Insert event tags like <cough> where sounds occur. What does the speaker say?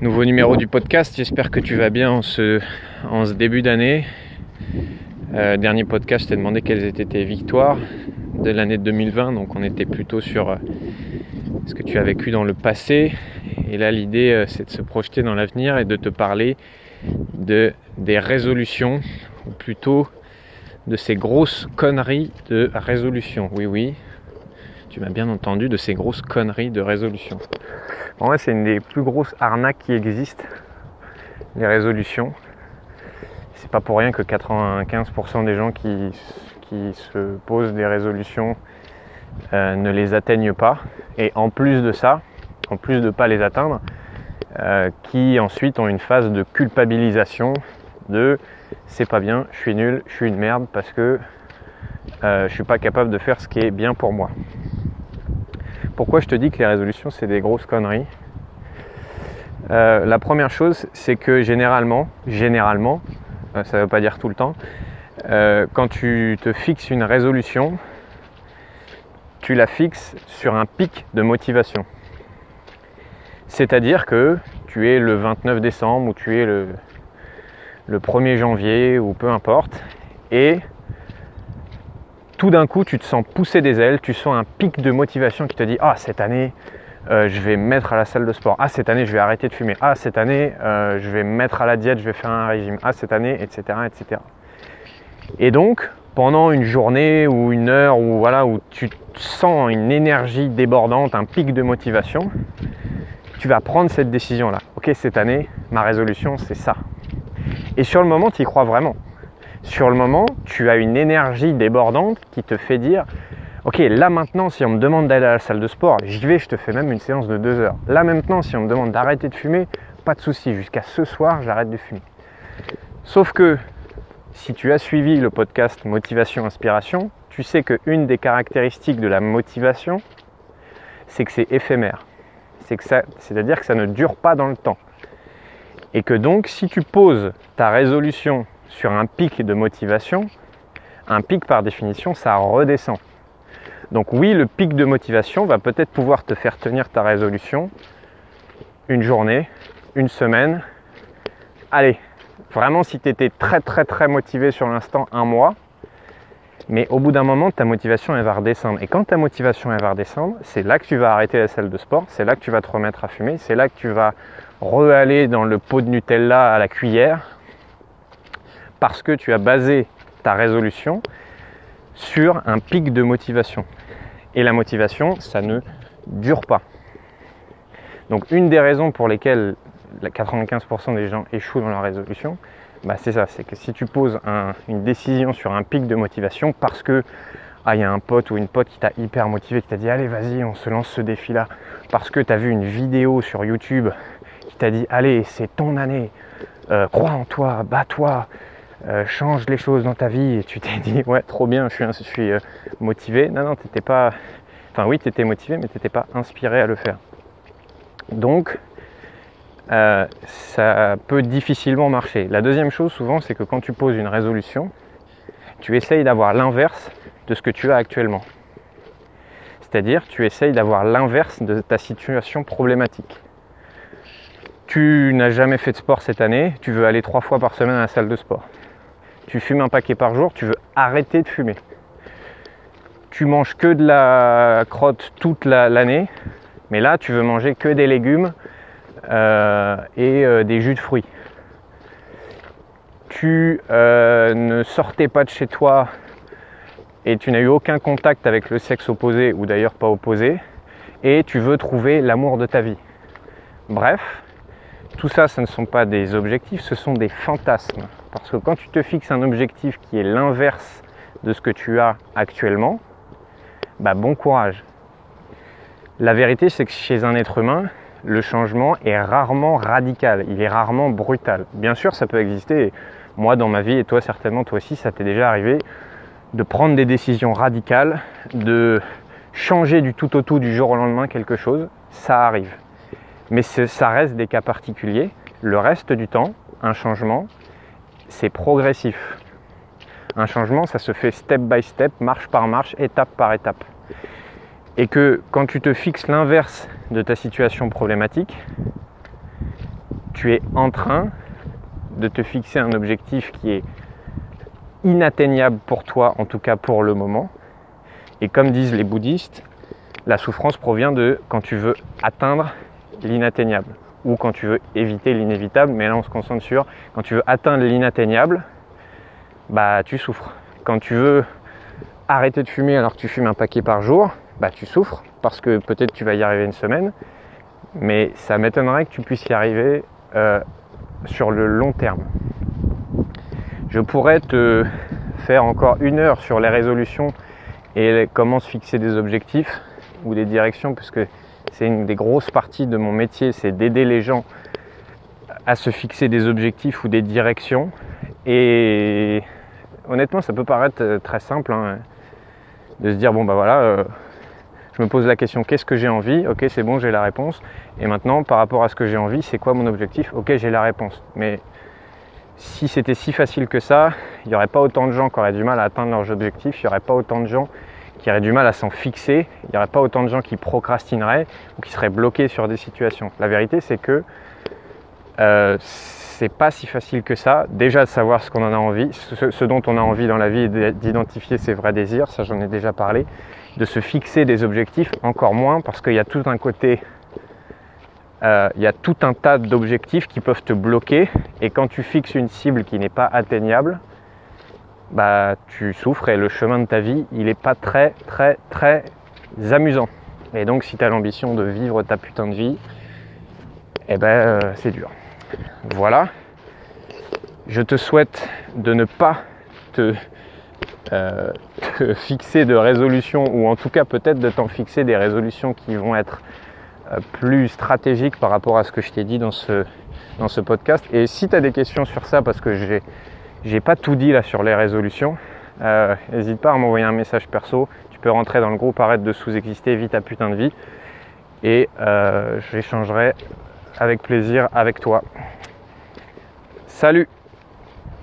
Nouveau numéro du podcast, j'espère que tu vas bien en ce, début d'année. Euh, dernier podcast, je t'ai demandé quelles étaient tes victoires de l'année 2020, donc on était plutôt sur euh, ce que tu as vécu dans le passé. Et là, l'idée, euh, c'est de se projeter dans l'avenir et de te parler de, des résolutions, ou plutôt de ces grosses conneries de résolution. Oui, oui, tu m'as bien entendu, de ces grosses conneries de résolution. En vrai, c'est une des plus grosses arnaques qui existent, les résolutions. C'est pas pour rien que 95% des gens qui, qui, se posent des résolutions euh, ne les atteignent pas. Et en plus de ça, en plus de ne pas les atteindre, euh, qui ensuite ont une phase de culpabilisation de c'est pas bien, je suis nul, je suis une merde parce que euh, je suis pas capable de faire ce qui est bien pour moi. Pourquoi je te dis que les résolutions c'est des grosses conneries euh, La première chose c'est que généralement, généralement, euh, ça ne veut pas dire tout le temps, quand tu te fixes une résolution, tu la fixes sur un pic de motivation. C'est-à-dire que tu es le 29 décembre ou tu es le le 1er janvier ou peu importe. Et tout d'un coup, tu te sens pousser des ailes, tu sens un pic de motivation qui te dit Ah, cette année, euh, je vais me mettre à la salle de sport. Ah, cette année, je vais arrêter de fumer. Ah, cette année, euh, je vais me mettre à la diète, je vais faire un régime. Ah, cette année, etc. etc. Et donc, pendant une journée ou une heure voilà, où tu sens une énergie débordante, un pic de motivation, tu vas prendre cette décision-là. Ok, cette année, ma résolution, c'est ça. Et sur le moment, tu y crois vraiment. Sur le moment, tu as une énergie débordante qui te fait dire Ok, là maintenant, si on me demande d'aller à la salle de sport, j'y vais, je te fais même une séance de deux heures. Là maintenant, si on me demande d'arrêter de fumer, pas de souci, jusqu'à ce soir, j'arrête de fumer. Sauf que si tu as suivi le podcast Motivation Inspiration, tu sais qu'une des caractéristiques de la motivation, c'est que c'est éphémère. C'est que c'est-à-dire que ça ne dure pas dans le temps. Et que donc, si tu poses ta résolution sur un pic de motivation, un pic par définition, ça redescend. Donc oui, le pic de motivation va peut-être pouvoir te faire tenir ta résolution une journée, une semaine. Allez, vraiment si tu étais très très très motivé sur l'instant, un mois. Mais au bout d'un moment, ta motivation, elle va redescendre. Et quand ta motivation, elle va redescendre, c'est là que tu vas arrêter la salle de sport, c'est là que tu vas te remettre à fumer, c'est là que tu vas re-aller dans le pot de Nutella à la cuillère, parce que tu as basé ta résolution sur un pic de motivation. Et la motivation, ça ne dure pas. Donc une des raisons pour lesquelles 95% des gens échouent dans leur résolution, bah, c'est ça, c'est que si tu poses une décision sur un pic de motivation parce que ah, il y a un pote ou une pote qui t'a hyper motivé, qui t'a dit allez vas-y on se lance ce défi là, parce que tu as vu une vidéo sur YouTube qui t'a dit allez c'est ton année, euh, crois en toi, bats-toi, euh, change les choses dans ta vie et tu t'es <laughs> dit ouais trop bien je suis, euh, motivé. Non non t'étais pas. Enfin oui t'étais motivé mais t'étais pas inspiré à le faire. Donc euh, ça peut difficilement marcher. La deuxième chose souvent, c'est que quand tu poses une résolution, tu essayes d'avoir l'inverse de ce que tu as actuellement. C'est-à-dire, tu essayes d'avoir l'inverse de ta situation problématique. Tu n'as jamais fait de sport cette année, tu veux aller trois fois par semaine à la salle de sport. Tu fumes un paquet par jour, tu veux arrêter de fumer. Tu manges que de la crotte toute l'année, mais là, tu veux manger que des légumes euh, et euh, des jus de fruits. Tu euh, ne sortais pas de chez toi et tu n'as eu aucun contact avec le sexe opposé ou d'ailleurs pas opposé et tu veux trouver l'amour de ta vie. Bref, tout ça, ce ne sont pas des objectifs, ce sont des fantasmes. Parce que quand tu te fixes un objectif qui est l'inverse de ce que tu as actuellement, bah bon courage. La vérité, c'est que chez un être humain, le changement est rarement radical, il est rarement brutal. Bien sûr, ça peut exister. Moi, dans ma vie, et toi certainement, toi aussi, ça t'est déjà arrivé de prendre des décisions radicales, de changer du tout au tout du jour au lendemain quelque chose. Ça arrive. Mais ça reste des cas particuliers. Le reste du temps, un changement, c'est progressif. Un changement, ça se fait step by step, marche par marche, étape par étape et que quand tu te fixes l'inverse de ta situation problématique, tu es en train de te fixer un objectif qui est inatteignable pour toi, en tout cas pour le moment. Et comme disent les bouddhistes, la souffrance provient de quand tu veux atteindre l'inatteignable ou quand tu veux éviter l'inévitable, mais là on se concentre sur quand tu veux atteindre l'inatteignable, bah tu souffres. Quand tu veux arrêter de fumer alors que tu fumes un paquet par jour, bah tu souffres parce que peut-être tu vas y arriver une semaine, mais ça m'étonnerait que tu puisses y arriver euh, sur le long terme. Je pourrais te faire encore une heure sur les résolutions et comment se fixer des objectifs ou des directions, puisque c'est une des grosses parties de mon métier, c'est d'aider les gens à se fixer des objectifs ou des directions. Et honnêtement, ça peut paraître euh, très simple hein, de se dire bon bah voilà, euh, je me pose la question qu'est-ce que j'ai envie? Ok, c'est bon, j'ai la réponse. Et maintenant, par rapport à ce que j'ai envie, c'est quoi mon objectif? Ok, j'ai la réponse. Mais si c'était si facile que ça, il n'y aurait pas autant de gens qui auraient du mal à atteindre leurs objectifs, il n'y aurait pas autant de gens qui auraient du mal à s'en fixer, il n'y aurait pas autant de gens qui procrastineraient ou qui seraient bloqués sur des situations. La vérité, c'est que euh, c'est pas si facile que ça. Déjà de savoir ce qu'on en a envie, ce, dont on a envie dans la vie, d'identifier ses vrais désirs, ça j'en ai déjà parlé. De se fixer des objectifs, encore moins, parce qu'il y a tout un côté, euh, il y a tout un tas d'objectifs qui peuvent te bloquer. Et quand tu fixes une cible qui n'est pas atteignable, bah tu souffres et le chemin de ta vie, il n'est pas très très très amusant. Et donc si tu as l'ambition de vivre ta putain de vie, eh ben euh, c'est dur. Voilà. Je te souhaite de ne pas te, euh, fixer de résolutions, ou en tout cas peut-être de t'en fixer des résolutions qui vont être euh, plus stratégiques par rapport à ce que je t'ai dit dans ce, dans ce podcast. Et si tu as des questions sur ça, parce que j'ai j'ai pas tout dit là sur les résolutions, euh, n'hésite pas à m'envoyer un message perso. Tu peux rentrer dans le groupe Arrête de sous-exister, vite ta putain de vie. Et j'échangerai avec plaisir avec toi. Salut